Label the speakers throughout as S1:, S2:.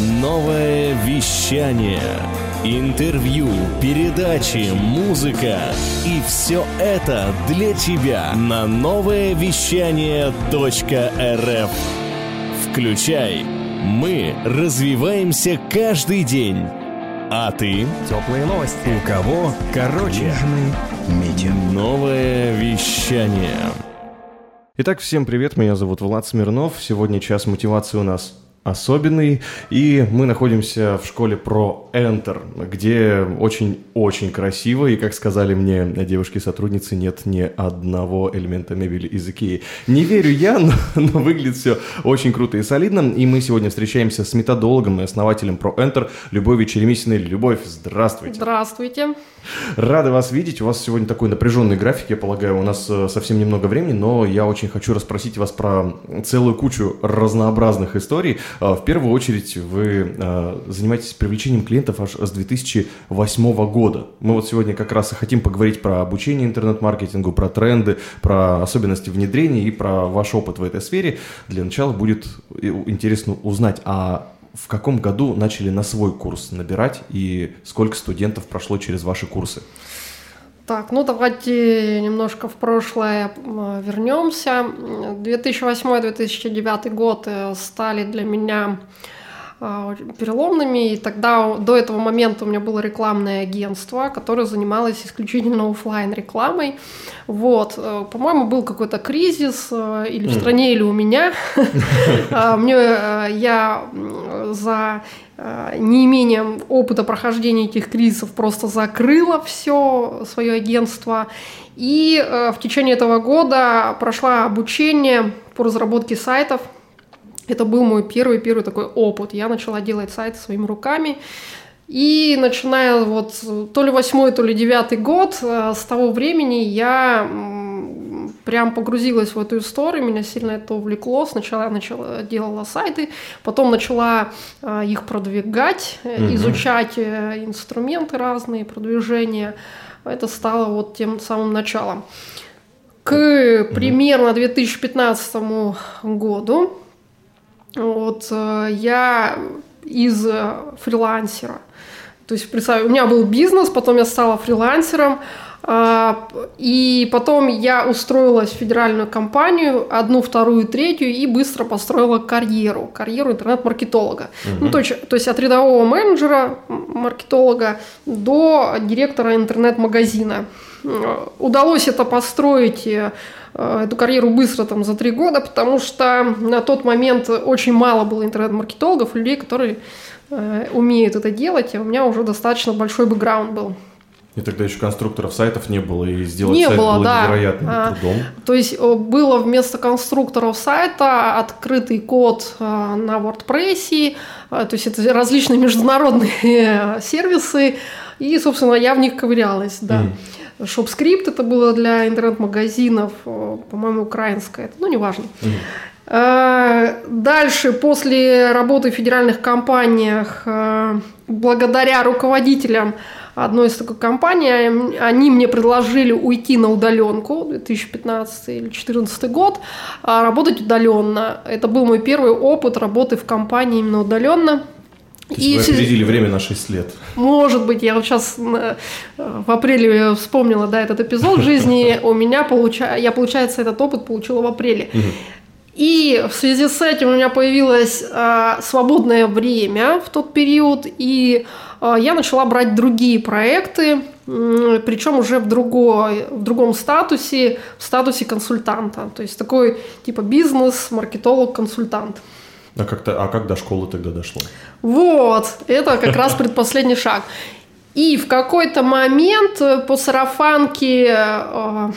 S1: Новое вещание. Интервью, передачи, музыка. И все это для тебя на новое вещание .рф. Включай. Мы развиваемся каждый день. А ты?
S2: Теплые новости. У кого? Короче.
S1: Медиа. Новое вещание.
S3: Итак, всем привет, меня зовут Влад Смирнов. Сегодня час мотивации у нас особенный. И мы находимся в школе про Enter, где очень-очень красиво. И, как сказали мне девушки-сотрудницы, нет ни одного элемента мебели из Икеи. Не верю я, но, но выглядит все очень круто и солидно. И мы сегодня встречаемся с методологом и основателем про Enter Любовью Черемисиной. Любовь, здравствуйте.
S4: Здравствуйте.
S3: Рады вас видеть. У вас сегодня такой напряженный график, я полагаю. У нас э, совсем немного времени, но я очень хочу расспросить вас про целую кучу разнообразных историй. А, в первую очередь вы а, занимаетесь привлечением клиентов аж с 2008 года. Мы вот сегодня как раз и хотим поговорить про обучение интернет-маркетингу, про тренды, про особенности внедрения и про ваш опыт в этой сфере. Для начала будет интересно узнать, а в каком году начали на свой курс набирать и сколько студентов прошло через ваши курсы?
S4: Так, ну давайте немножко в прошлое вернемся. 2008-2009 год э, стали для меня переломными. И тогда до этого момента у меня было рекламное агентство, которое занималось исключительно офлайн рекламой. Вот, э, по-моему, был какой-то кризис э, или в стране, или у меня. А, мне я за неимением опыта прохождения этих кризисов просто закрыла все свое агентство. И э, в течение этого года прошла обучение по разработке сайтов. Это был мой первый-первый такой опыт. Я начала делать сайты своими руками. И начиная вот то ли восьмой, то ли девятый год, э, с того времени я прям погрузилась в эту историю, меня сильно это увлекло. Сначала я начала, делала сайты, потом начала э, их продвигать, угу. изучать инструменты разные, продвижения. Это стало вот тем самым началом. К примерно 2015 году вот, я из фрилансера, то есть, представь, у меня был бизнес, потом я стала фрилансером, и потом я устроилась в федеральную компанию, одну, вторую, третью, и быстро построила карьеру, карьеру интернет-маркетолога. Угу. Ну, то, есть, то есть от рядового менеджера, маркетолога, до директора интернет-магазина. Удалось это построить э, эту карьеру быстро там за три года, потому что на тот момент очень мало было интернет-маркетологов, людей, которые э, умеют это делать, а у меня уже достаточно большой бэкграунд был.
S3: И тогда еще конструкторов сайтов не было, и сделать не сайт было, было да. невероятным а, трудом.
S4: То есть было вместо конструкторов сайта открытый код а, на WordPress, а, то есть это различные международные сервисы, и, собственно, я в них ковырялась, да. Mm. Shop-Script это было для интернет-магазинов, по-моему, украинское, ну, неважно. Mm. Дальше, после работы в федеральных компаниях, благодаря руководителям одной из такой компаний, они мне предложили уйти на удаленку, 2015 или 2014 год, а работать удаленно. Это был мой первый опыт работы в компании именно удаленно.
S3: То есть и вы опередили время на 6 лет.
S4: Может быть, я вот сейчас э, в апреле вспомнила, да, этот эпизод жизни. У меня, получа... я, получается, этот опыт получила в апреле. И в связи с этим у меня появилось э, свободное время в тот период, и э, я начала брать другие проекты, э, причем уже в, другой, в другом статусе, в статусе консультанта. То есть такой типа бизнес, маркетолог, консультант.
S3: А как, то а как до школы тогда дошло?
S4: Вот, это как раз предпоследний шаг. И в какой-то момент по сарафанке э,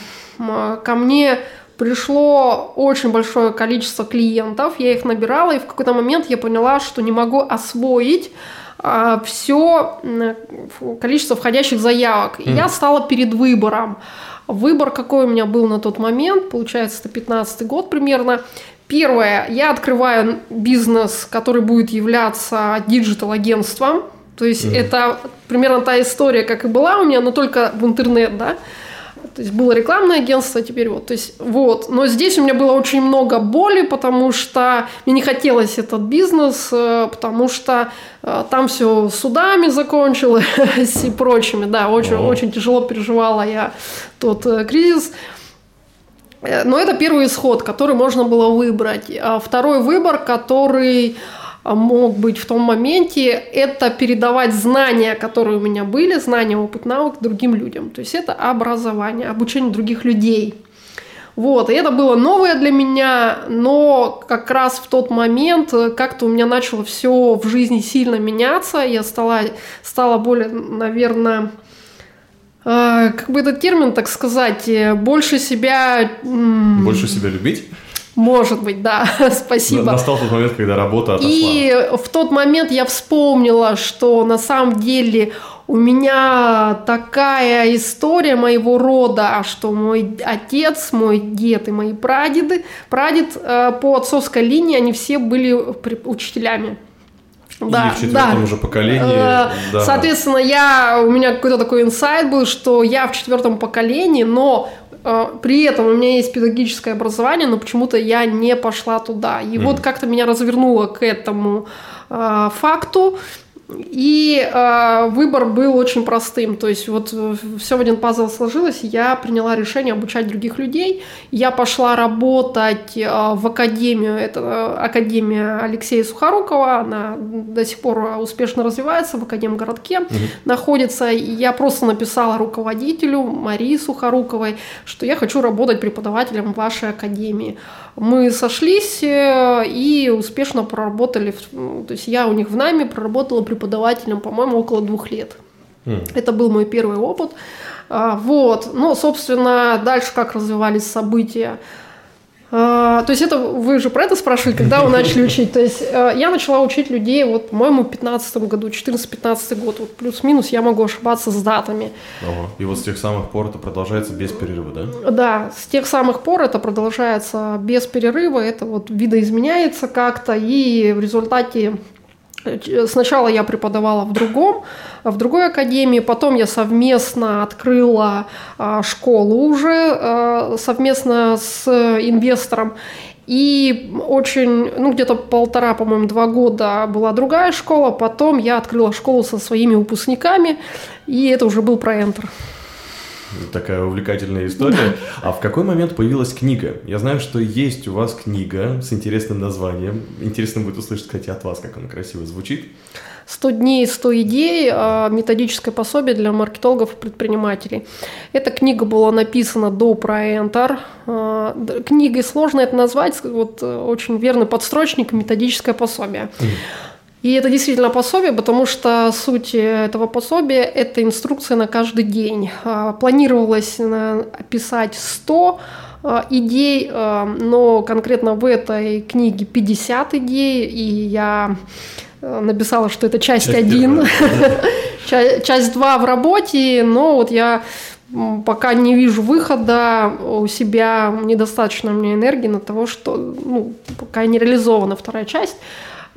S4: ко мне пришло очень большое количество клиентов, я их набирала, и в какой-то момент я поняла, что не могу освоить а, все количество входящих заявок. И mm. я стала перед выбором. Выбор какой у меня был на тот момент, получается, это 15 год примерно. Первое, я открываю бизнес, который будет являться digital-агентством. То есть mm. это примерно та история, как и была у меня, но только в интернет, да. То есть было рекламное агентство, теперь вот. То есть вот. Но здесь у меня было очень много боли, потому что мне не хотелось этот бизнес, э, потому что э, там все судами закончилось и прочими. Да, очень, очень тяжело переживала я тот э, кризис. Но это первый исход, который можно было выбрать. А второй выбор, который а, мог быть в том моменте, это передавать знания, которые у меня были, знания, опыт, навык другим людям. То есть это образование, обучение других людей. Вот, и это было новое для меня, но как раз в тот момент как-то у меня начало все в жизни сильно меняться, я стала, стала более, наверное, э, как бы этот термин, так сказать, больше себя...
S3: Больше себя любить?
S4: Может быть, да, спасибо.
S3: Настал тот момент, когда работа отошла.
S4: И в тот момент я вспомнила, что на самом деле у меня такая история моего рода, что мой отец, мой дед и мои прадеды, прадед э, по отцовской линии, они все были учителями.
S3: Да, и в четвертом да. уже поколении. Э,
S4: да. Соответственно, я, у меня какой-то такой инсайт был, что я в четвертом поколении, но а, при этом у меня есть педагогическое образование, но почему-то я не пошла туда. И mm. вот как-то меня развернуло к этому э, факту. И э, выбор был очень простым. То есть вот э, все в один пазл сложилось, я приняла решение обучать других людей. Я пошла работать э, в академию, это э, академия Алексея Сухорукова, она до сих пор успешно развивается в Академгородке, угу. находится. И я просто написала руководителю Марии Сухоруковой, что я хочу работать преподавателем вашей академии. Мы сошлись э, и успешно проработали, ну, то есть я у них в нами проработала преподавателем, по-моему, около двух лет. Mm. Это был мой первый опыт. А, вот. Ну, собственно, дальше как развивались события. А, то есть это вы же про это спрашивали, когда вы начали учить. То есть э, я начала учить людей, вот, по-моему, в 15 году, 14-15 год, вот плюс-минус, я могу ошибаться с датами.
S3: Ого. И вот с тех самых пор это продолжается без перерыва, да?
S4: Да, с тех самых пор это продолжается без перерыва, это вот видоизменяется как-то, и в результате Сначала я преподавала в другом, в другой академии, потом я совместно открыла а, школу уже а, совместно с инвестором. И очень, ну где-то полтора, по-моему, два года была другая школа, потом я открыла школу со своими выпускниками, и это уже был про Enter
S3: такая увлекательная история. А в какой момент появилась книга? Я знаю, что есть у вас книга с интересным названием. Интересно будет услышать, кстати, от вас, как она красиво звучит.
S4: «100 дней, 100 идей. А, методическое пособие для маркетологов и предпринимателей». Эта книга была написана до проентер. А, книгой сложно это назвать, вот э, очень верный подстрочник «Методическое пособие». Mm. И это действительно пособие, потому что суть этого пособия – это инструкция на каждый день. А, планировалось описать 100 а, идей, а, но конкретно в этой книге 50 идей, и я написала, что это часть, часть 1, часть 2 в работе, но вот я пока не вижу выхода у себя, недостаточно мне энергии на того, что ну, пока не реализована вторая часть.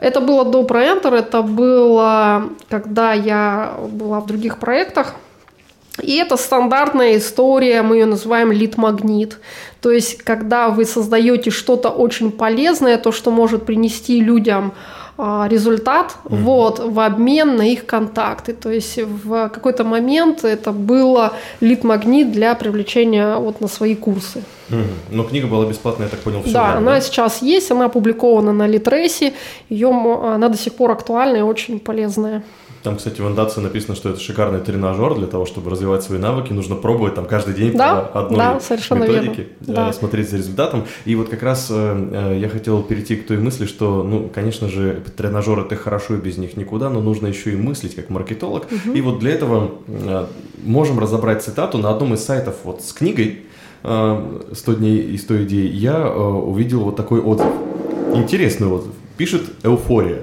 S4: Это было до проентер, это было, когда я была в других проектах. И это стандартная история, мы ее называем лид-магнит. То есть, когда вы создаете что-то очень полезное, то, что может принести людям результат mm-hmm. вот, в обмен на их контакты. То есть в какой-то момент это было лид-магнит для привлечения вот на свои курсы.
S3: Mm-hmm. Но книга была бесплатная, я так понял, все
S4: Да, время, она да? сейчас есть, она опубликована на Литресе, ее, она до сих пор актуальная и очень полезная.
S3: Там, кстати, в андации написано, что это шикарный тренажер для того, чтобы развивать свои навыки. Нужно пробовать там каждый день
S4: да,
S3: по одной
S4: да, совершенно
S3: методике,
S4: верно.
S3: Да. смотреть за результатом. И вот как раз э, я хотел перейти к той мысли, что, ну, конечно же, тренажеры это хорошо, и без них никуда, но нужно еще и мыслить как маркетолог. Угу. И вот для этого э, можем разобрать цитату на одном из сайтов вот с книгой э, «100 дней и 100 идей». Я э, увидел вот такой отзыв. Интересный отзыв. Пишет «Эуфория».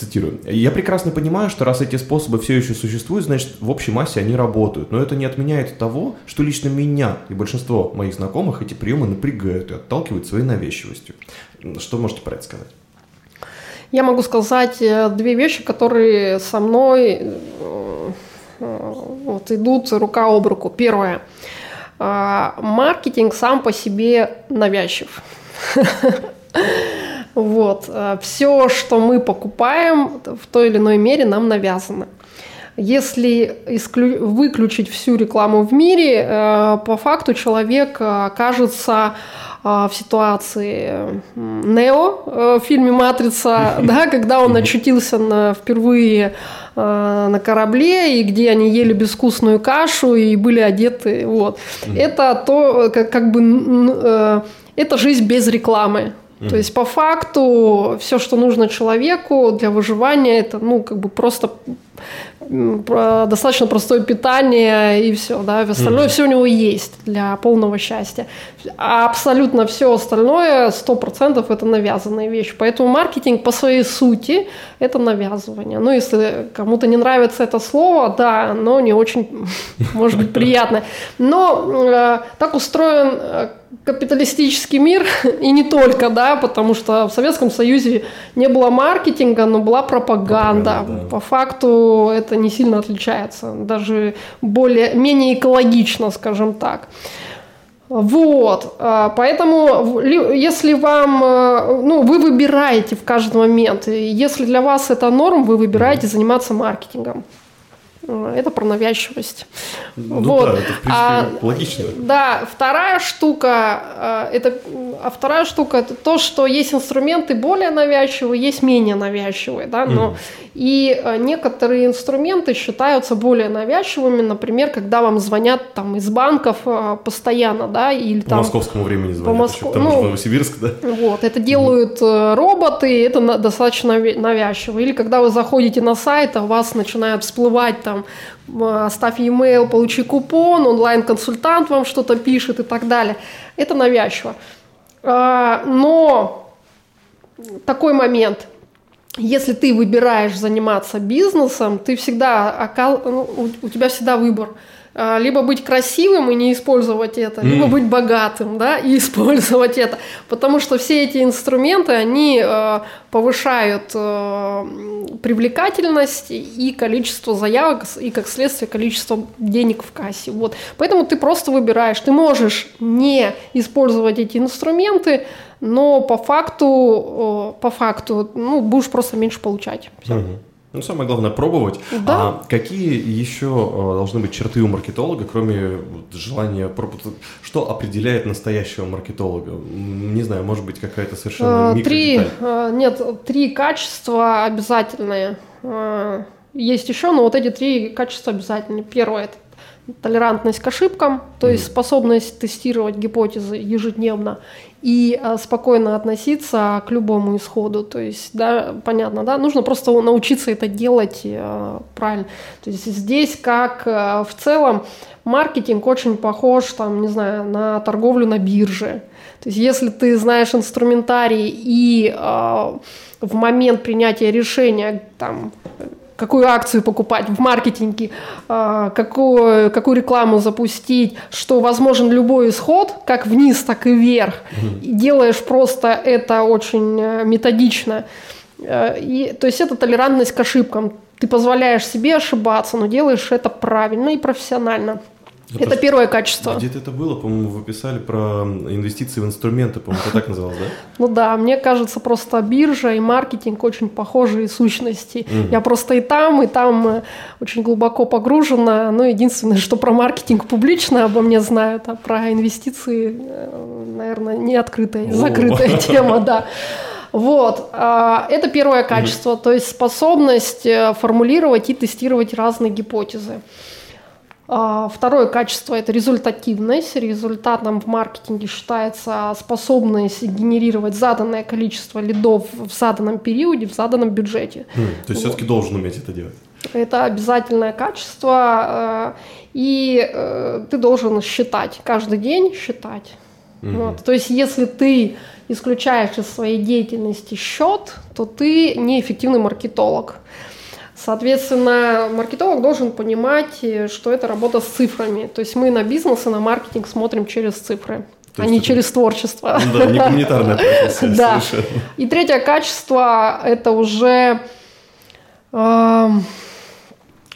S3: Цитирую, «Я прекрасно понимаю, что раз эти способы все еще существуют, значит, в общей массе они работают. Но это не отменяет того, что лично меня и большинство моих знакомых эти приемы напрягают и отталкивают своей навязчивостью». Что можете про это сказать?
S4: Я могу сказать э, две вещи, которые со мной э, вот идут рука об руку. Первое. А, маркетинг сам по себе навязчив. Вот. А, Все, что мы покупаем, в той или иной мере нам навязано. Если исклю... выключить всю рекламу в мире, э, по факту человек окажется в ситуации Нео э, в фильме «Матрица», да, когда он очутился на, впервые э, на корабле, и где они ели безвкусную кашу и были одеты. Вот. Это то, как, как бы, это жизнь без рекламы. То есть по факту все, что нужно человеку для выживания, это ну как бы просто достаточно простое питание и все, да, остальное mm-hmm. все у него есть для полного счастья. А абсолютно все остальное, сто процентов это навязанная вещь. Поэтому маркетинг по своей сути это навязывание. Ну, если кому-то не нравится это слово, да, но не очень, может быть, приятно. Но э, так устроен э, капиталистический мир, и не только, да, потому что в Советском Союзе не было маркетинга, но была пропаганда. пропаганда да. По факту это не сильно отличается, даже более, менее экологично, скажем так. Вот, а, поэтому если вам, э, ну, вы выбираете в каждый момент, если для вас это норм, вы выбираете заниматься маркетингом. Э, это про навязчивость.
S3: Ну вот. да, это в принципе а, логично.
S4: Да, вторая штука, э, это, а вторая штука это то, что есть инструменты более навязчивые, есть менее навязчивые, да, но mm. и э, некоторые инструменты считаются более навязчивыми, например, когда вам звонят там из банков постоянно, да, или там...
S3: По московскому времени звонят, по Москву, там ну, Новосибирск, да?
S4: Вот, это делают mm. роботы, это достаточно навязчиво. Или когда вы заходите на сайт, а у вас начинают всплывать там оставь e-mail, получи купон, онлайн-консультант вам что-то пишет и так далее. Это навязчиво. А, но такой момент. Если ты выбираешь заниматься бизнесом, ты всегда, ну, у тебя всегда выбор – либо быть красивым и не использовать это, либо быть богатым, да, и использовать это, потому что все эти инструменты, они э, повышают э, привлекательность и количество заявок, и как следствие количество денег в кассе, вот. Поэтому ты просто выбираешь, ты можешь не использовать эти инструменты, но по факту, э, по факту, ну, будешь просто меньше получать. Все. Угу.
S3: Ну, самое главное пробовать.
S4: Да.
S3: А какие еще э, должны быть черты у маркетолога, кроме желания Что определяет настоящего маркетолога? Не знаю, может быть, какая-то совершенно
S4: э, Три, э, нет, три качества обязательные. Есть еще, но вот эти три качества обязательны. Первое – это толерантность к ошибкам, то есть способность тестировать гипотезы ежедневно и а, спокойно относиться к любому исходу. То есть, да, понятно, да, нужно просто научиться это делать э, правильно. То есть здесь, как э, в целом, маркетинг очень похож, там, не знаю, на торговлю на бирже. То есть, если ты знаешь инструментарий и э, в момент принятия решения, там, какую акцию покупать в маркетинге, а, какую, какую рекламу запустить, что возможен любой исход, как вниз, так и вверх. И делаешь просто это очень э, методично. Э, и, то есть это толерантность к ошибкам. Ты позволяешь себе ошибаться, но делаешь это правильно и профессионально. Это, это первое качество.
S3: Где-то это было, по-моему, вы писали про инвестиции в инструменты, по-моему, это так называлось, да?
S4: Ну да, мне кажется, просто биржа и маркетинг очень похожие сущности. Я просто и там, и там э, очень глубоко погружена. Но единственное, что про маркетинг публично обо мне знают, а про инвестиции, э, наверное, не открытая, закрытая тема, да. Вот, а, это первое качество, то есть способность э, формулировать и тестировать разные гипотезы. А, второе качество – это результативность. Результатом в маркетинге считается способность генерировать заданное количество лидов в заданном периоде, в заданном бюджете.
S3: Mm, то есть вот. все-таки должен уметь это делать?
S4: Это обязательное качество, э, и э, ты должен считать, каждый день считать. Mm-hmm. Вот. То есть если ты исключаешь из своей деятельности счет, то ты неэффективный маркетолог. Соответственно, маркетолог должен понимать, э, что это работа с цифрами. То есть мы на бизнес и на маркетинг смотрим через цифры. То а не это... через творчество.
S3: Ну, да, не гуманитарная профессия.
S4: Да. И третье качество – это уже эм,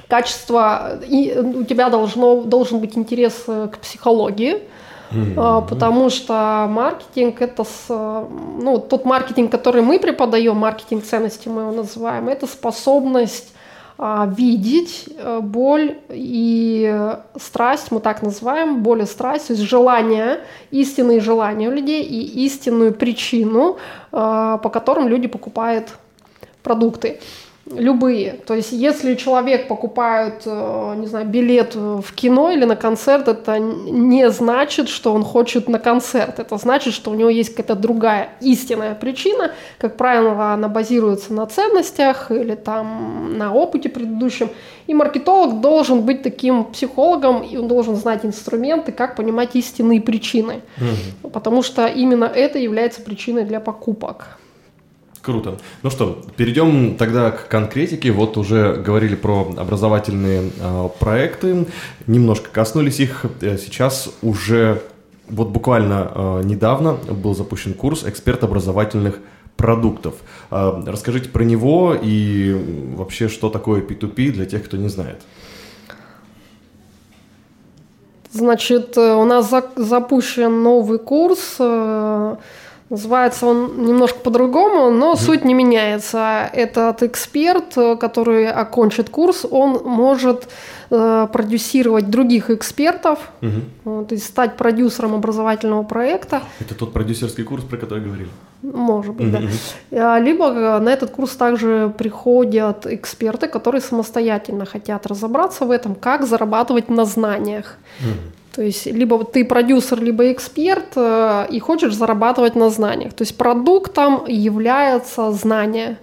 S4: качество, и у тебя должно, должен быть интерес э, к психологии, mm-hmm. потому что маркетинг это, ну, тот маркетинг, который мы преподаем, маркетинг ценности мы его называем, это способность видеть э, боль и страсть, мы так называем, боль и страсть, то есть желание, истинные желания у людей и истинную причину, по которым люди покупают продукты любые. То есть, если человек покупает, э, не знаю, билет в кино или на концерт, это не значит, что он хочет на концерт. Это значит, что у него есть какая-то другая истинная причина. Как правило, она базируется на ценностях или там на опыте предыдущем. И маркетолог должен быть таким психологом, и он должен знать инструменты, как понимать истинные причины. Угу. Потому что именно это является причиной для покупок.
S3: Круто. Ну что, перейдем тогда к конкретике. Вот уже говорили про образовательные э, проекты, немножко коснулись их. Э, сейчас уже вот буквально э, недавно был запущен курс «Эксперт образовательных продуктов». Э, расскажите про него и вообще, что такое P2P для тех, кто не знает.
S4: Значит, э, у нас за запущен новый курс э, Называется он немножко по-другому, но mm-hmm. суть не меняется. Этот эксперт, который окончит курс, он может э, продюсировать других экспертов, mm-hmm. то есть стать продюсером образовательного проекта.
S3: Это тот продюсерский курс, про который говорили?
S4: Может быть, mm-hmm. да. Либо на этот курс также приходят эксперты, которые самостоятельно хотят разобраться в этом, как зарабатывать на знаниях. Mm-hmm. То есть либо ты продюсер, либо эксперт э, и хочешь зарабатывать на знаниях. То есть продуктом является знание.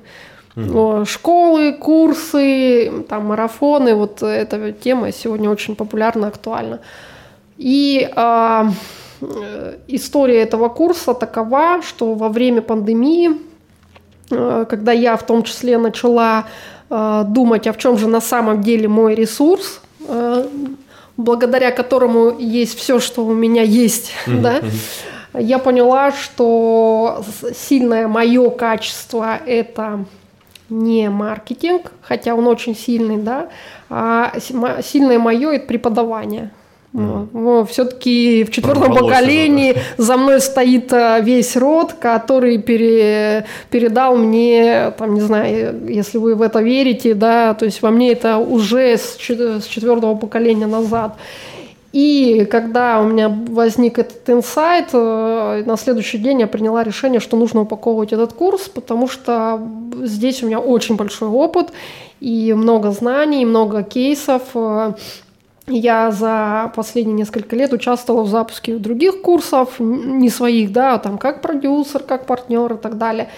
S4: Угу. Школы, курсы, там, марафоны, вот эта тема сегодня очень популярна, актуальна. И э, история этого курса такова, что во время пандемии, э, когда я в том числе начала э, думать, а в чем же на самом деле мой ресурс, э, благодаря которому есть все, что у меня есть, mm-hmm. да, я поняла, что сильное мое качество это не маркетинг, хотя он очень сильный, да, а сильное мое это преподавание. Mm. Все-таки в четвертом поколении да. за мной стоит э, весь род, который пере, передал мне, там, не знаю, если вы в это верите, да, то есть во мне это уже с, с четвертого поколения назад. И когда у меня возник этот инсайт, э, на следующий день я приняла решение, что нужно упаковывать этот курс, потому что здесь у меня очень большой опыт и много знаний, много кейсов, э, я за последние несколько лет участвовала в запуске других курсов, не своих, да, там как продюсер, как партнер и так далее.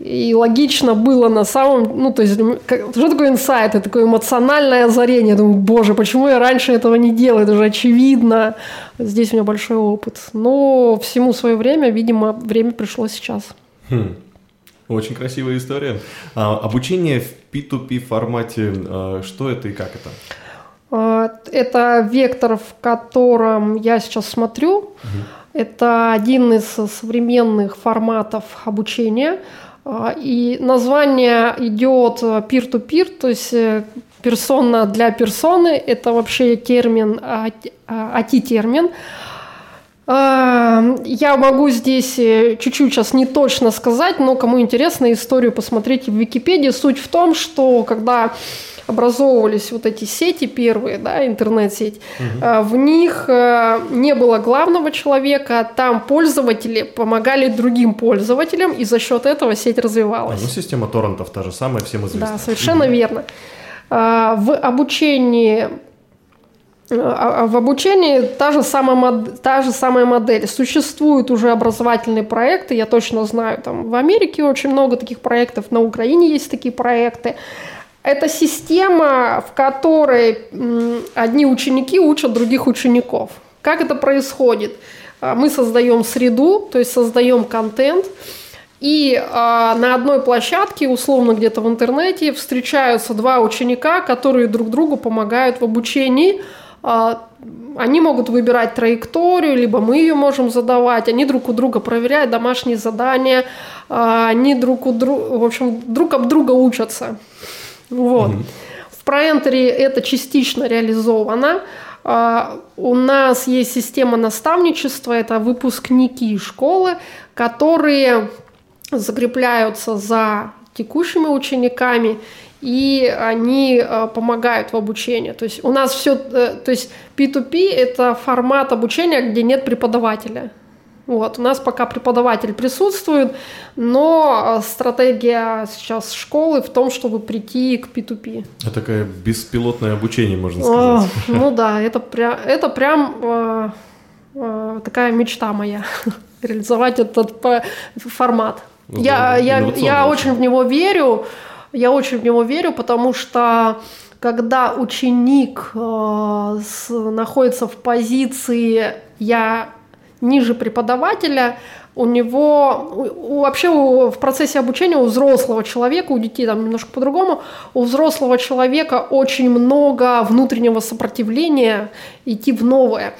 S4: И логично было на самом, ну, то есть, что такое инсайт? Это такое эмоциональное озарение. Я думаю, боже, почему я раньше этого не делала? Это же очевидно. Здесь у меня большой опыт. Но всему свое время, видимо, время пришло сейчас.
S3: Хм. Очень красивая история. А, обучение в P2P формате, а, что это и как это?
S4: А, это вектор, в котором я сейчас смотрю. Угу. Это один из современных форматов обучения. А, и название идет peer-to-peer, то есть э, персона для персоны. Это вообще термин, AT-термин. А, я могу здесь э, чуть-чуть сейчас не точно сказать, но кому интересно историю, посмотрите в Википедии. Суть в том, что когда образовывались вот эти сети первые, да, интернет-сеть, угу. в них э, не было главного человека, там пользователи помогали другим пользователям, и за счет этого сеть развивалась.
S3: А, ну, система торрентов та же самая, всем известна.
S4: Да, совершенно угу. верно. А, в обучении а, в обучении та же, самая та же самая модель. Существуют уже образовательные проекты, я точно знаю, там в Америке очень много таких проектов, на Украине есть такие проекты. Это система, в которой одни ученики учат других учеников. Как это происходит? А, мы создаем среду, то есть создаем контент, и а, на одной площадке, условно где-то в интернете, встречаются два ученика, которые друг другу помогают в обучении. А, они могут выбирать траекторию, либо мы ее можем задавать. Они друг у друга проверяют домашние задания, а, они друг у друга, в общем, друг об друга учатся. Вот. Угу. В ProEntry это частично реализовано. А, у нас есть система наставничества, это выпускники школы, которые закрепляются за текущими учениками и они э, помогают в обучении. То есть у нас все, э, то есть P2P это формат обучения, где нет преподавателя. Вот, у нас пока преподаватель присутствует, но э, стратегия сейчас школы в том, чтобы прийти к P2P.
S3: Это такое беспилотное обучение, можно сказать.
S4: О, ну да, это, прям, это прям э, э, такая мечта моя, реализовать этот формат. Ну, я, я, я очень в него верю, я очень в него верю, потому что когда ученик э, с, находится в позиции «я ниже преподавателя», у него у, у, вообще у, в процессе обучения у взрослого человека, у детей там немножко по-другому, у взрослого человека очень много внутреннего сопротивления идти в новое.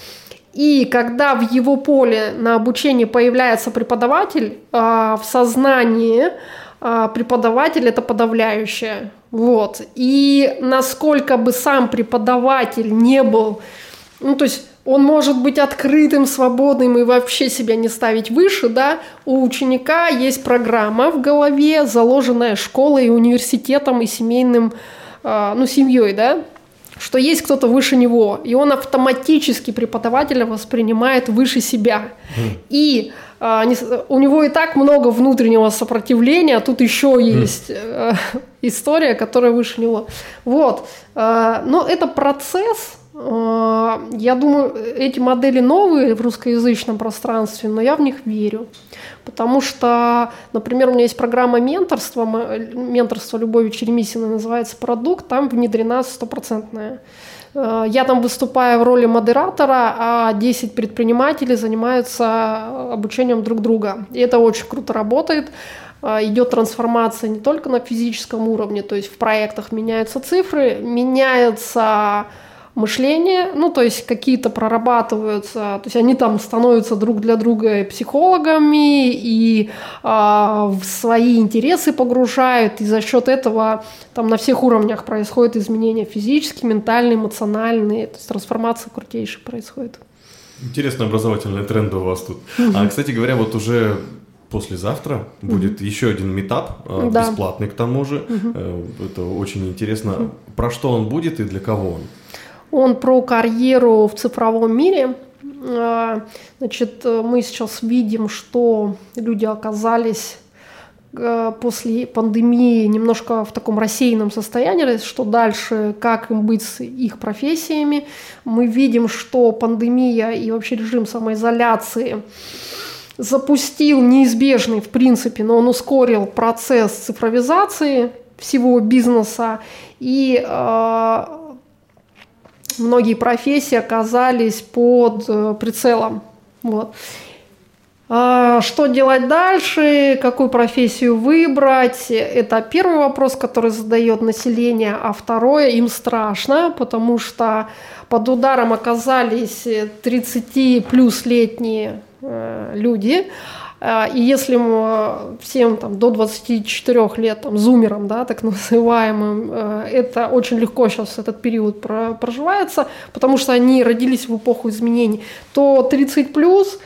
S4: И когда в его поле на обучении появляется преподаватель, э, в сознании преподаватель это подавляющее. Вот. И насколько бы сам преподаватель не был, ну, то есть он может быть открытым, свободным и вообще себя не ставить выше, да, у ученика есть программа в голове, заложенная школой, университетом и семейным, а, ну, семьей, да, что есть кто-то выше него, и он автоматически преподавателя воспринимает выше себя. Mm. И а, у него и так много внутреннего сопротивления, а тут еще есть mm. история, которая выше него. Вот. А, но это процесс. Я думаю, эти модели новые в русскоязычном пространстве, но я в них верю. Потому что, например, у меня есть программа менторства, менторство Любови Черемисиной называется «Продукт», там внедрена стопроцентная Э, я там выступаю в роли модератора, а 10 предпринимателей занимаются обучением друг друга. И это очень круто работает. Э, идет трансформация не только на физическом уровне, то есть в проектах меняются цифры, меняется мышление, ну, то есть какие-то прорабатываются, то есть они там становятся друг для друга психологами и э, в свои интересы погружают, и за счет этого там на всех уровнях происходят изменения физические, ментальные, эмоциональные, то есть трансформация крутейшая происходит.
S3: Интересный образовательный тренд у вас тут. А, кстати говоря, вот уже послезавтра будет mm еще один метап, да. бесплатный к тому же. mm Это очень интересно. mm Про что он будет и для кого он?
S4: Он про карьеру в цифровом мире. А, значит, мы сейчас видим, что люди оказались э, после пандемии немножко в таком рассеянном состоянии, что дальше, как им быть с их профессиями. Мы видим, что пандемия и вообще режим самоизоляции запустил неизбежный, в принципе, но он ускорил процесс цифровизации всего бизнеса. И э, многие профессии оказались под э, прицелом. Вот. А, что делать дальше, какую профессию выбрать, это первый вопрос, который задает население, а второе, им страшно, потому что под ударом оказались 30 плюс летние э, люди, и если мы всем там, до 24 лет, там, зумерам, да, так называемым, э, это очень легко сейчас этот период проживается, потому что они родились в эпоху изменений, то 30 плюс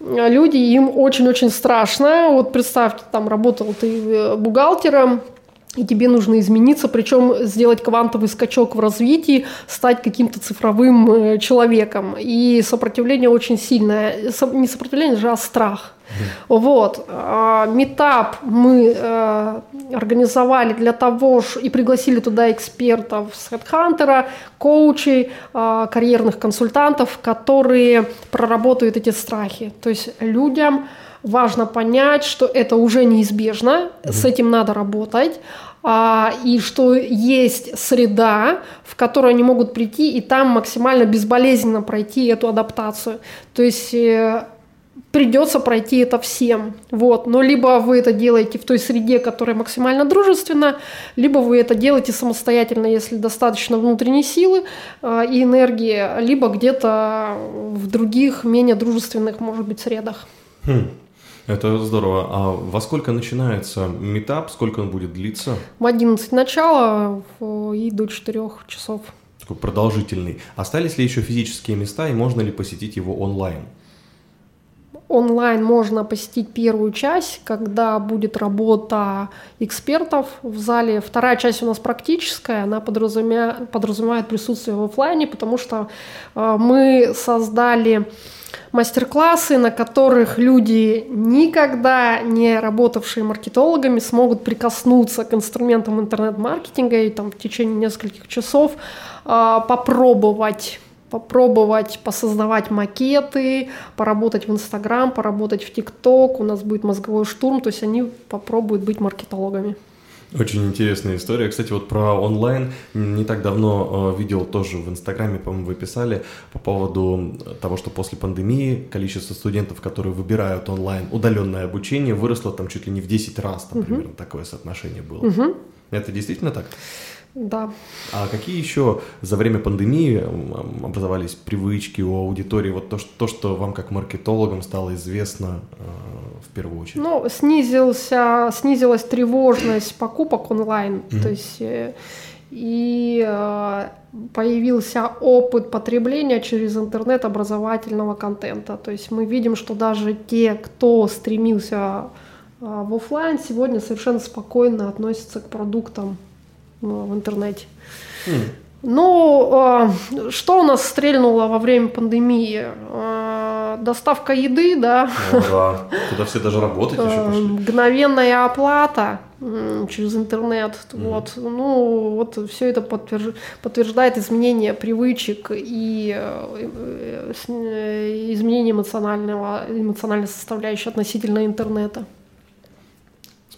S4: э, люди, им очень-очень страшно. Вот представьте, там работал ты э, бухгалтером, и тебе нужно измениться, причем сделать квантовый скачок в развитии, стать каким-то цифровым человеком. И сопротивление очень сильное. Не сопротивление же, а страх. Вот. А, метап мы э, организовали для того, и пригласили туда экспертов с HeadHunter, коучей, а, карьерных консультантов, которые проработают эти страхи. То есть людям важно понять, что это уже неизбежно, с этим надо работать, и что есть среда, в которую они могут прийти и там максимально безболезненно пройти эту адаптацию. То есть э, придется пройти это всем. Вот. Но либо вы это делаете в той среде, которая максимально дружественна, либо вы это делаете самостоятельно, если достаточно внутренней силы э, и энергии, либо где-то в других, менее дружественных, может быть, средах.
S3: Хм. Это здорово. А во сколько начинается метап? Сколько он будет длиться?
S4: В 11 начала и до 4 часов.
S3: Такой продолжительный. Остались ли еще физические места и можно ли посетить его онлайн?
S4: Онлайн можно посетить первую часть, когда будет работа экспертов в зале. Вторая часть у нас практическая, она подразумевает, подразумевает присутствие в офлайне, потому что э, мы создали мастер-классы, на которых люди, никогда не работавшие маркетологами, смогут прикоснуться к инструментам интернет-маркетинга и там в течение нескольких часов э, попробовать попробовать посоздавать макеты, поработать в Инстаграм, поработать в ТикТок, у нас будет мозговой штурм, то есть они попробуют быть маркетологами.
S3: Очень интересная история. Кстати, вот про онлайн не так давно э, видел тоже в Инстаграме, по-моему, вы писали по поводу того, что после пандемии количество студентов, которые выбирают онлайн удаленное обучение, выросло там чуть ли не в 10 раз, там, угу. примерно такое соотношение было. Угу. Это действительно так?
S4: Да.
S3: А какие еще за время пандемии образовались привычки у аудитории? Вот то, что, то, что вам как маркетологам стало известно э, в первую очередь?
S4: Ну, снизился, снизилась тревожность покупок онлайн. Mm-hmm. То есть э, и э, появился опыт потребления через интернет образовательного контента. То есть мы видим, что даже те, кто стремился э, в офлайн, сегодня совершенно спокойно относятся к продуктам в интернете. Mm. Ну, э, что у нас стрельнуло во время пандемии? Э, доставка еды, да.
S3: Ну, да. Куда все даже работать еще
S4: пошли. Мгновенная оплата через интернет. Mm. Вот. Ну, вот все это подтверж... подтверждает изменение привычек и э, изменение эмоционального, эмоциональной составляющей относительно интернета.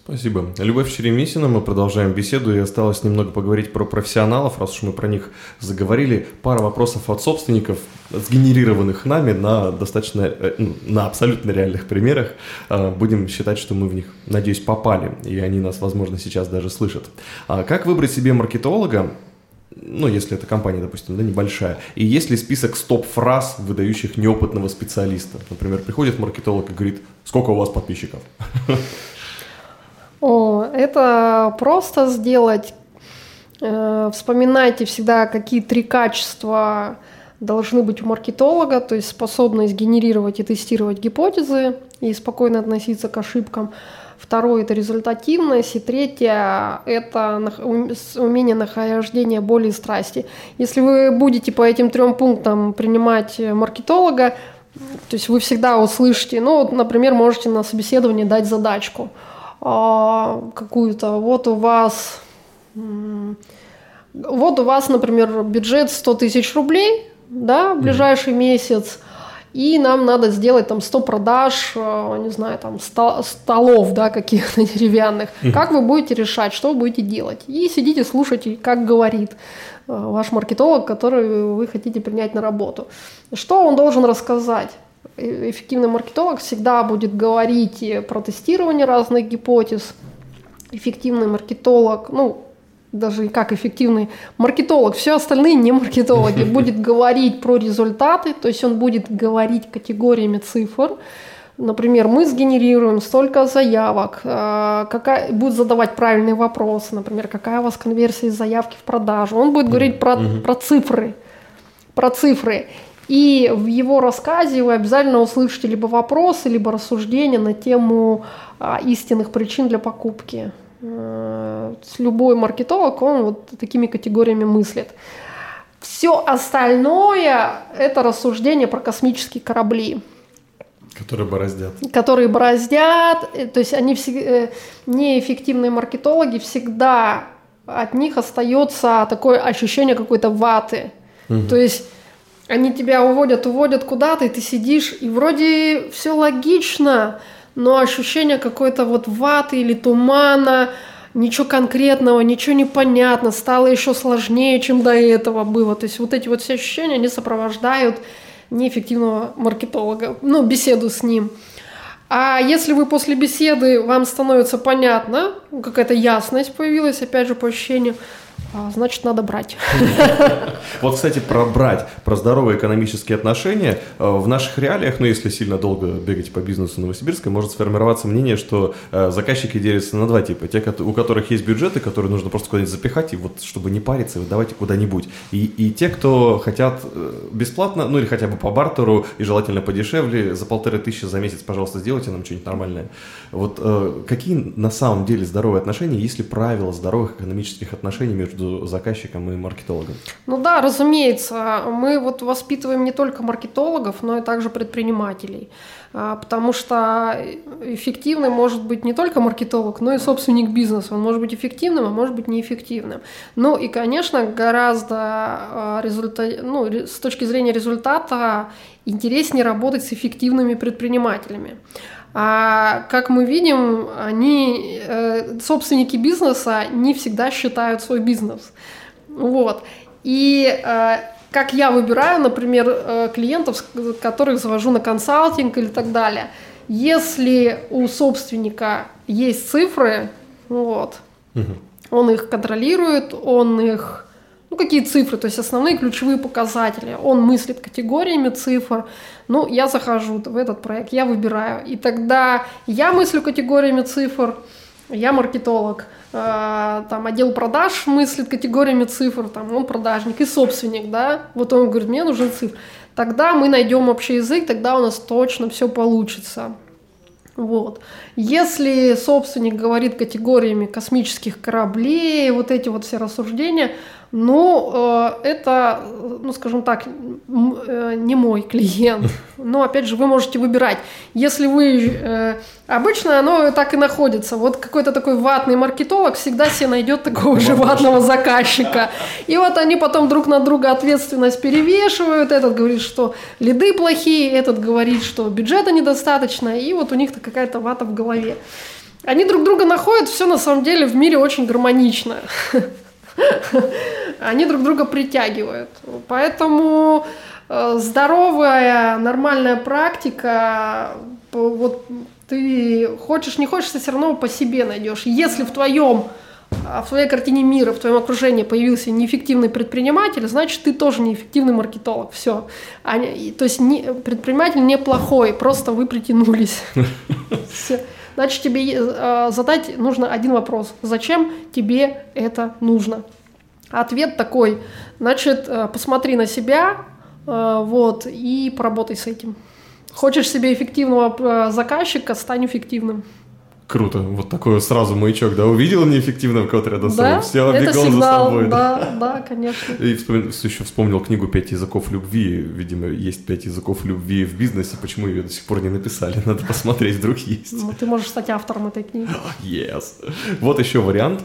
S3: Спасибо. Любовь Черемисина, мы продолжаем беседу, и осталось немного поговорить про профессионалов, раз уж мы про них заговорили. Пара вопросов от собственников, сгенерированных нами на достаточно, э, ну, на абсолютно реальных примерах. А, будем считать, что мы в них, надеюсь, попали, и они нас, возможно, сейчас даже слышат. А как выбрать себе маркетолога, ну, если это компания, допустим, да, небольшая, и есть ли список стоп-фраз, выдающих неопытного специалиста? Например, приходит маркетолог и говорит, сколько у вас подписчиков?
S4: О, это просто сделать. Э, вспоминайте всегда, какие три качества должны быть у маркетолога, то есть способность генерировать и тестировать гипотезы и спокойно относиться к ошибкам. Второе – это результативность. И третье – это умение нахождения боли и страсти. Если вы будете по этим трем пунктам принимать маркетолога, то есть вы всегда услышите, ну, вот, например, можете на собеседовании дать задачку – какую-то, вот у вас, вот у вас, например, бюджет 100 тысяч рублей, да, в ближайший mm-hmm. месяц, и нам надо сделать там 100 продаж, а, не знаю, там столов, да, каких-то деревянных. Mm-hmm. Как вы будете решать, что вы будете делать? И сидите, слушайте, как говорит а, ваш маркетолог, который вы хотите принять на работу. Что он должен рассказать? Эффективный маркетолог всегда будет говорить про тестирование разных гипотез. Эффективный маркетолог, ну, даже как эффективный маркетолог, все остальные не маркетологи, будет говорить про результаты, то есть он будет говорить категориями цифр. Например, мы сгенерируем столько заявок, э, какая, будет задавать правильные вопросы, например, какая у вас конверсия из заявки в продажу. Он будет говорить про, про цифры, про цифры. И в его рассказе вы обязательно услышите либо вопросы, либо рассуждения на тему а, истинных причин для покупки. А, любой маркетолог, он вот такими категориями мыслит. Все остальное – это рассуждение про космические корабли.
S3: Которые бороздят.
S4: Которые бороздят. Э, то есть они все, э, неэффективные маркетологи всегда от них остается такое ощущение какой-то ваты. Угу. То есть они тебя уводят, уводят куда-то, и ты сидишь, и вроде все логично, но ощущение какой-то вот ваты или тумана, ничего конкретного, ничего не понятно, стало еще сложнее, чем до этого было. То есть вот эти вот все ощущения, они сопровождают неэффективного маркетолога, ну, беседу с ним. А если вы после беседы, вам становится понятно, какая-то ясность появилась, опять же, по ощущению, а, значит, надо брать.
S3: Вот, кстати, про брать, про здоровые экономические отношения. Э, в наших реалиях, ну, если сильно долго бегать по бизнесу Новосибирска, может сформироваться мнение, что э, заказчики делятся на два типа. Те, у которых есть бюджеты, которые нужно просто куда-нибудь запихать, и вот, чтобы не париться, выдавайте куда-нибудь. И, и те, кто хотят э, бесплатно, ну, или хотя бы по бартеру, и желательно подешевле, за полторы тысячи за месяц, пожалуйста, сделайте нам что-нибудь нормальное. Вот какие на самом деле здоровые отношения, если правила здоровых экономических отношений между между заказчиком и маркетологом?
S4: Ну да, разумеется. Мы вот воспитываем не только маркетологов, но и также предпринимателей. А, потому что эффективным может быть не только маркетолог, но и собственник бизнеса. Он может быть эффективным, а может быть неэффективным. Ну и, конечно, гораздо а, результа... ну, с точки зрения результата интереснее работать с эффективными предпринимателями. А как мы видим, они, э, собственники бизнеса не всегда считают свой бизнес. Вот. И э, как я выбираю, например, э, клиентов, которых завожу на консалтинг или так далее. Если у собственника есть цифры, вот, угу. он их контролирует, он их ну, какие цифры, то есть основные ключевые показатели. Он мыслит категориями цифр. Ну, я захожу в этот проект, я выбираю. И тогда я мыслю категориями цифр, я маркетолог. Э, там отдел продаж мыслит категориями цифр, там он продажник и собственник, да, вот он говорит, мне нужен цифр. Тогда мы найдем общий язык, тогда у нас точно все получится. Вот. Если собственник говорит категориями космических кораблей, вот эти вот все рассуждения, ну, э, это, ну, скажем так, э, не мой клиент. Но, опять же, вы можете выбирать. Если вы... Э, обычно оно так и находится. Вот какой-то такой ватный маркетолог всегда себе найдет такого же ватного заказчика. И вот они потом друг на друга ответственность перевешивают. Этот говорит, что лиды плохие, этот говорит, что бюджета недостаточно. И вот у них-то какая-то вата в голове. Они друг друга находят, все на самом деле в мире очень гармонично. они друг друга притягивают. Поэтому э, здоровая, нормальная практика, вот ты хочешь, не хочешь, ты все равно по себе найдешь. Если в твоем в твоей картине мира, в твоем окружении появился неэффективный предприниматель, значит, ты тоже неэффективный маркетолог. Все. А, то есть не, предприниматель неплохой, просто вы притянулись. Значит, тебе э, задать нужно один вопрос. Зачем тебе это нужно? Ответ такой, значит, э, посмотри на себя, э, вот, и поработай с этим. Хочешь себе эффективного э, заказчика, стань эффективным.
S3: Круто. Вот такой сразу маячок, да? Увидел неэффективного кого-то рядом
S4: с собой.
S3: Все,
S4: это бегом сигнал, за собой. Да, да, конечно.
S3: И вспомнил, еще вспомнил книгу «Пять языков любви». Видимо, есть пять языков любви в бизнесе. Почему ее до сих пор не написали? Надо посмотреть, вдруг есть.
S4: Ну, ты можешь стать автором этой книги.
S3: Yes. Вот еще вариант.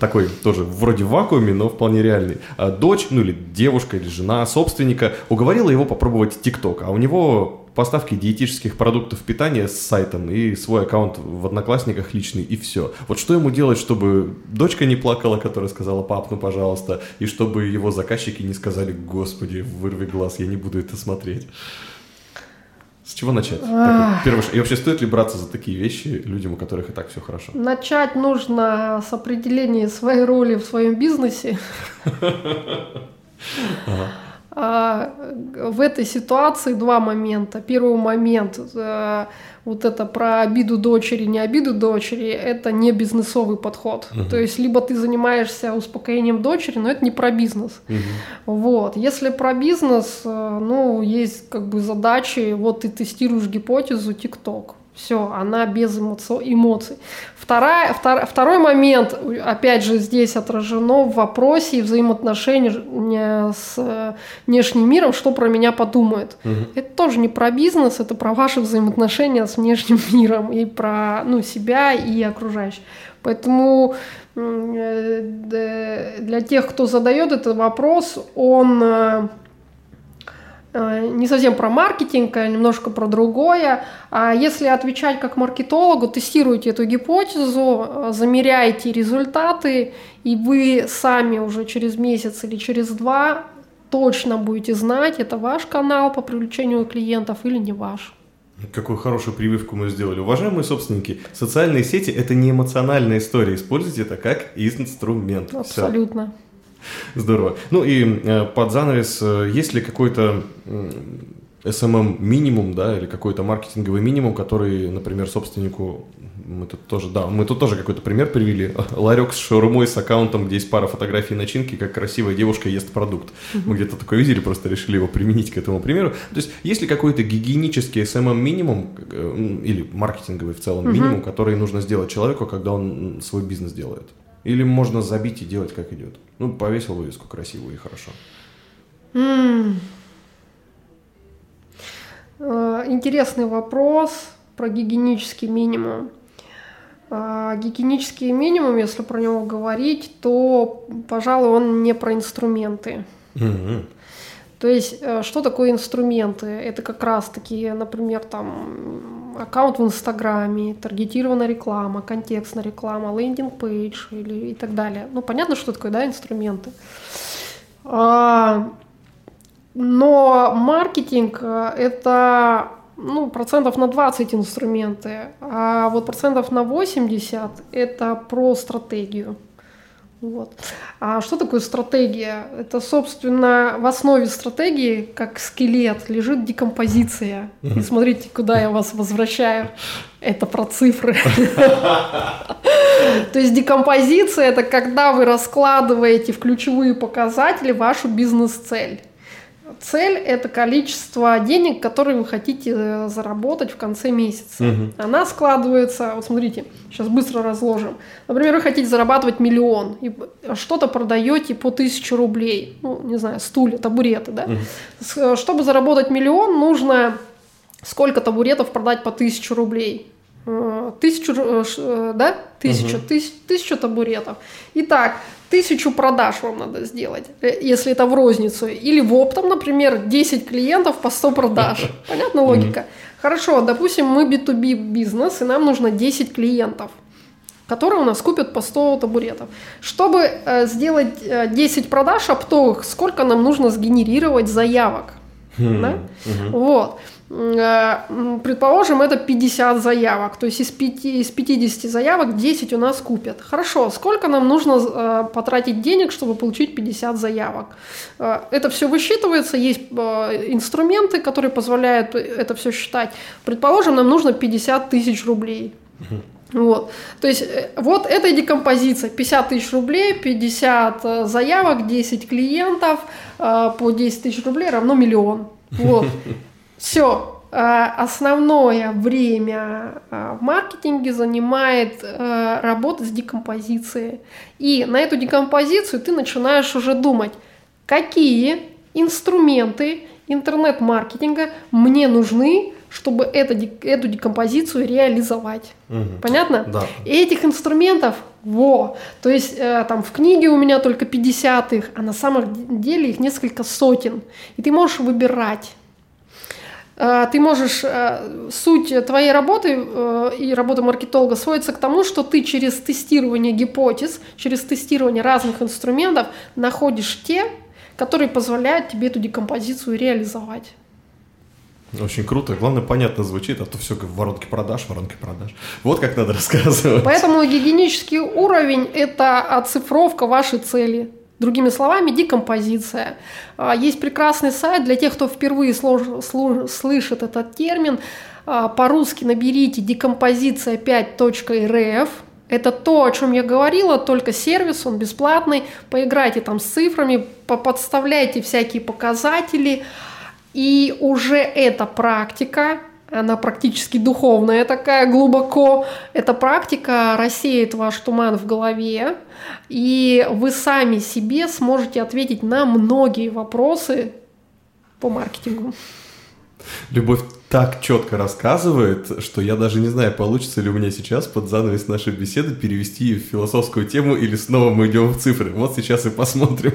S3: Такой тоже вроде в вакууме, но вполне реальный. А дочь, ну или девушка, или жена собственника уговорила его попробовать ТикТок. А у него поставки диетических продуктов питания с сайтом и свой аккаунт в Одноклассниках личный, и все. Вот что ему делать, чтобы дочка не плакала, которая сказала, пап, ну пожалуйста, и чтобы его заказчики не сказали, господи, вырви глаз, я не буду это смотреть. С чего начать? Первый И вообще стоит ли браться за такие вещи людям, у которых и так все хорошо?
S4: Начать нужно с определения своей роли в своем бизнесе. А, в этой ситуации два момента. Первый момент э, вот это про обиду дочери, не обиду дочери, это не бизнесовый подход. Угу. То есть либо ты занимаешься успокоением дочери, но это не про бизнес. Угу. Вот. Если про бизнес, э, ну, есть как бы задачи, вот ты тестируешь гипотезу TikTok. Все, она без эмоций. Вторая, втор, второй момент, опять же, здесь отражено в вопросе и взаимоотношении с э, внешним миром, что про меня подумают. Угу. Это тоже не про бизнес, это про ваши взаимоотношения с внешним миром и про ну, себя и окружающих. Поэтому э, для тех, кто задает этот вопрос, он э, не совсем про маркетинг, а немножко про другое. А если отвечать как маркетологу, тестируйте эту гипотезу, э, замеряйте результаты, и вы сами уже через месяц или через два точно будете знать, это ваш канал по привлечению клиентов или не ваш.
S3: Какую хорошую прививку мы сделали. Уважаемые собственники, социальные сети – это не эмоциональная история. Используйте это как инструмент.
S4: Абсолютно.
S3: Все. Здорово. Ну и э, под занавес, э, есть ли какой-то SMM минимум, да, или какой-то маркетинговый минимум, который, например, собственнику, мы тут тоже, да, мы тут тоже какой-то пример привели, ларек с шаурмой с аккаунтом, где есть пара фотографий начинки, как красивая девушка ест продукт. Мы где-то такое видели, просто решили его применить к этому примеру. То есть, есть ли какой-то гигиенический SMM минимум, э, или маркетинговый в целом минимум, который нужно сделать человеку, когда он свой бизнес делает? Или можно забить и делать как идет? Ну, повесил вывеску красивую и хорошо.
S4: Mm. Э, интересный вопрос про гигиенический минимум. Э, гигиенический минимум, если про него говорить, то, пожалуй, он не про инструменты. Mm-hmm. То есть, э, что такое инструменты? Это как раз таки, например, там аккаунт в Инстаграме, таргетированная реклама, контекстная реклама, лендинг-пейдж или и так далее. Ну, понятно, что такое, да, инструменты. А, но маркетинг э, – это ну, процентов на 20 инструменты, а вот процентов на 80 – это про стратегию. Вот. А что такое стратегия? Это, собственно, в основе стратегии, как скелет, лежит декомпозиция. И смотрите, куда я вас возвращаю. Это про цифры. То есть декомпозиция – это когда вы раскладываете в ключевые показатели вашу бизнес-цель. Цель – это количество денег, которые вы хотите э, заработать в конце месяца. Угу. Она складывается, вот смотрите, сейчас быстро разложим. Например, вы хотите зарабатывать миллион, и что-то продаете по тысячу рублей, ну, не знаю, стулья, табуреты, да? Угу. Чтобы заработать миллион, нужно сколько табуретов продать по тысячу рублей? Э, тысячу, да? Тысячу, угу. тысяч, тысячу табуретов. Итак, тысячу продаж вам надо сделать, э, если это в розницу. Или в оптом, например, 10 клиентов по 100 продаж. Понятна логика? Хорошо, допустим, мы B2B бизнес, и нам нужно 10 клиентов которые у нас купят по 100 табуретов. Чтобы э, сделать э, 10 продаж оптовых, сколько нам нужно сгенерировать заявок? Mm-hmm. Да? Mm-hmm. Вот. Э, предположим, это 50 заявок, то есть из, 5, из 50 заявок 10 у нас купят. Хорошо, сколько нам нужно э, потратить денег, чтобы получить 50 заявок? Э, это все высчитывается, есть инструменты, которые позволяют это все считать. Предположим, нам нужно 50 тысяч рублей. Вот. То есть вот эта декомпозиция. 50 тысяч рублей, 50 заявок, 10 клиентов по 10 тысяч рублей равно миллион. Вот. Все, э, основное время э, в маркетинге занимает э, работа с декомпозицией. И на эту декомпозицию ты начинаешь уже думать, какие инструменты интернет-маркетинга мне нужны, чтобы это, эту декомпозицию реализовать. Угу. Понятно?
S3: Да.
S4: И этих инструментов во. То есть э, там в книге у меня только 50 их, а на самом деле их несколько сотен. И ты можешь выбирать ты можешь, э, суть твоей работы э, и работы маркетолога сводится к тому, что ты через тестирование гипотез, через тестирование разных инструментов находишь те, которые позволяют тебе эту декомпозицию реализовать.
S3: Очень круто. Главное, понятно звучит, а то все как воронки продаж, воронки продаж. Вот как надо рассказывать.
S4: Поэтому гигиенический уровень – это оцифровка вашей цели. Другими словами, декомпозиция. А, есть прекрасный сайт для тех, кто впервые слышит этот термин. А, по-русски наберите декомпозиция 5.rf. Это то, о чем я говорила, только сервис, он бесплатный. Поиграйте там с цифрами, подставляйте всякие показатели. И уже эта практика она практически духовная такая глубоко. Эта практика рассеет ваш туман в голове, и вы сами себе сможете ответить на многие вопросы по маркетингу.
S3: Любовь так четко рассказывает, что я даже не знаю, получится ли у меня сейчас под занавес нашей беседы перевести в философскую тему или снова мы идем в цифры. Вот сейчас и посмотрим.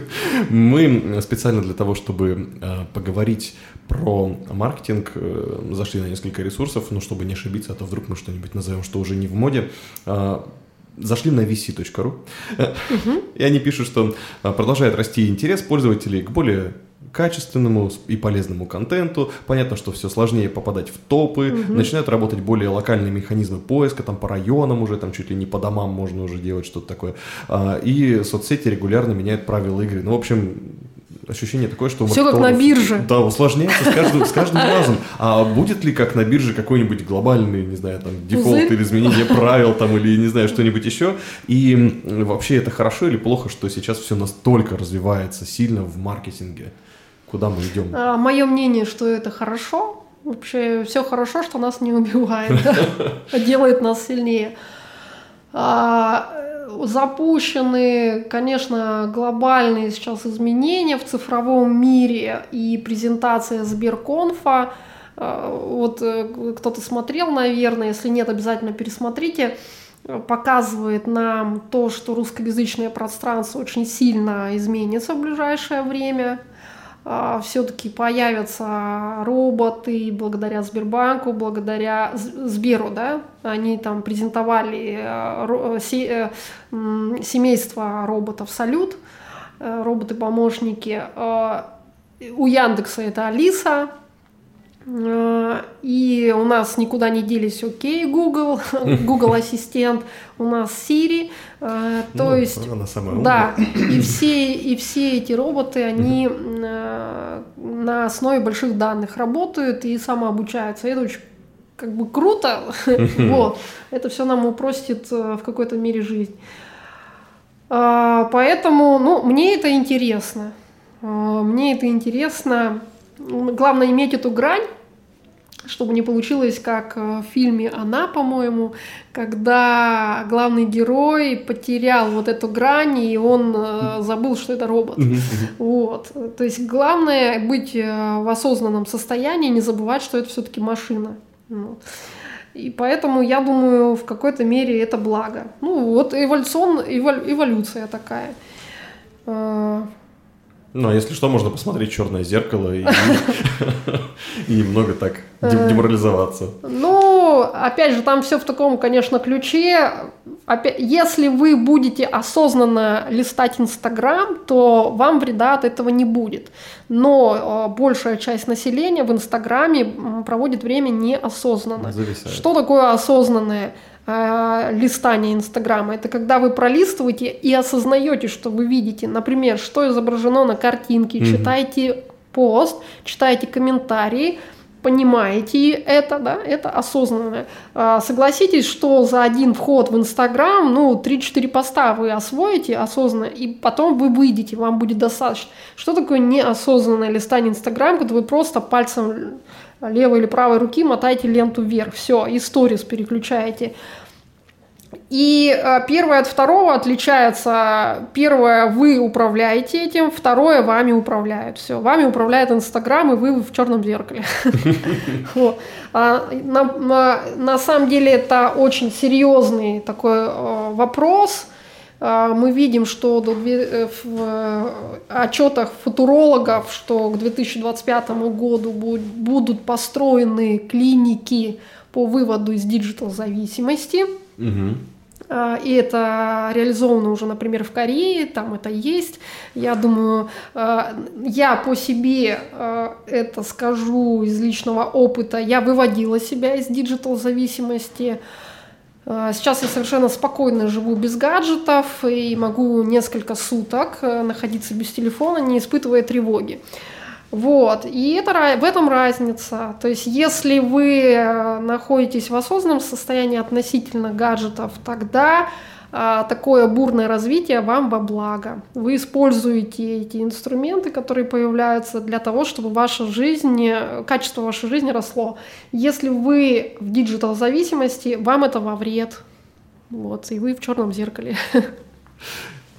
S3: Мы специально для того, чтобы э, поговорить про маркетинг, э, зашли на несколько ресурсов, но чтобы не ошибиться, а то вдруг мы что-нибудь назовем, что уже не в моде. Э, зашли на vc.ru, и они пишут, что а, продолжает расти интерес пользователей к более качественному и полезному контенту. Понятно, что все сложнее попадать в топы, угу. начинают работать более локальные механизмы поиска, там по районам уже, там чуть ли не по домам можно уже делать что-то такое. И соцсети регулярно меняют правила игры. Ну, в общем, ощущение такое, что...
S4: Все как на бирже.
S3: Да, усложняется с каждым, с каждым разом. А будет ли как на бирже какой-нибудь глобальный, не знаю, там, дефолт Пузырь? или изменение правил, там, или, не знаю, что-нибудь еще? И вообще это хорошо или плохо, что сейчас все настолько развивается сильно в маркетинге? Куда мы идем?
S4: А, мое мнение, что это хорошо. Вообще все хорошо, что нас не убивает, делает нас сильнее. А, запущены, конечно, глобальные сейчас изменения в цифровом мире и презентация Сберконфа. А, вот э, кто-то смотрел, наверное, если нет, обязательно пересмотрите показывает нам то, что русскоязычное пространство очень сильно изменится в ближайшее время. А, все-таки появятся роботы благодаря Сбербанку, благодаря Сберу, да, они там презентовали э, э, семейство роботов Салют, э, роботы-помощники. У Яндекса это Алиса, Э, и у нас никуда не делись окей Google, Google Ассистент, у нас Siri, э, то ну, есть, она самая да, и все, и все эти роботы, они э, на основе больших данных работают и самообучаются. Это очень как бы круто, вот, это все нам упростит в какой-то мере жизнь. Поэтому, ну, мне это интересно. Мне это интересно. Главное иметь эту грань, чтобы не получилось, как э, в фильме «Она», по-моему, когда главный герой потерял вот эту грань, и он э, забыл, что это робот. Вот. То есть главное быть э, в осознанном состоянии, не забывать, что это все-таки машина. Вот. И поэтому я думаю, в какой-то мере это благо. Ну вот эволюцион, эволюция такая.
S3: Ну, а если что, можно посмотреть черное зеркало и, немного так деморализоваться.
S4: Ну, опять же, там все в таком, конечно, ключе. Если вы будете осознанно листать Инстаграм, то вам вреда от этого не будет. Но э, большая часть населения в Инстаграме проводит время неосознанно. Зависает. Что такое осознанное? Э, листания Инстаграма. Это когда вы пролистываете и осознаете, что вы видите. Например, что изображено на картинке, mm-hmm. читаете пост, читаете комментарии, понимаете это, да, это осознанное. А, согласитесь, что за один вход в Инстаграм, ну, 3-4 поста вы освоите осознанно, и потом вы выйдете, вам будет достаточно. Что такое неосознанное листание Инстаграм, когда вы просто пальцем левой или правой руки мотаете ленту вверх, все, и сторис переключаете. И э, первое от второго отличается. Первое, вы управляете этим, второе, вами управляют. Все, вами управляет Инстаграм, и вы в черном зеркале. А, на самом деле это очень серьезный такой э, вопрос. А, мы видим, что э, в отчетах футурологов, что к 2025 году будут построены клиники по выводу из digital зависимости. Угу. И это реализовано уже, например, в Корее, там это есть. Я думаю, а, я по себе это скажу из личного опыта. Я выводила себя из digital зависимости. Сейчас я совершенно спокойно живу без гаджетов и могу несколько суток э, находиться без телефона, не испытывая тревоги. Вот, и это, в этом разница. То есть, если вы э, находитесь в осознанном состоянии относительно гаджетов, тогда такое бурное развитие вам во благо. Вы используете эти инструменты, которые появляются для того, чтобы ваша жизнь, качество вашей жизни росло. Если вы в digital зависимости, вам это во вред. Вот, и вы в черном зеркале.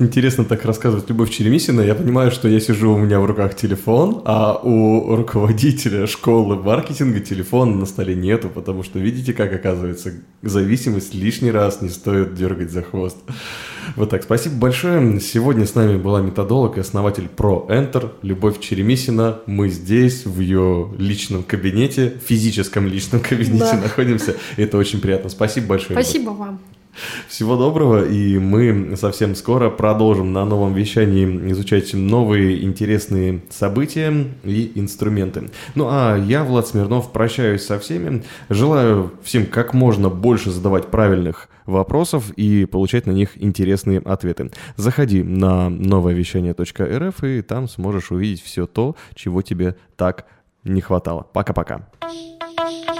S3: Интересно так рассказывать Любовь Черемисина. Я понимаю, что я сижу, у меня в руках телефон, а у руководителя школы маркетинга телефона на столе нету, потому что видите, как оказывается, зависимость лишний раз не стоит дергать за хвост. Вот так, спасибо большое. Сегодня с нами была методолог и основатель ProEnter Любовь Черемисина. Мы здесь, в ее личном кабинете, физическом личном кабинете да. находимся. Это очень приятно. Спасибо большое.
S4: Спасибо Любовь. вам.
S3: Всего доброго, и мы совсем скоро продолжим на новом вещании изучать новые интересные события и инструменты. Ну а я, Влад Смирнов, прощаюсь со всеми. Желаю всем как можно больше задавать правильных вопросов и получать на них интересные ответы. Заходи на нововещание.рф и там сможешь увидеть все то, чего тебе так не хватало. Пока-пока.
S5: Эй, слушай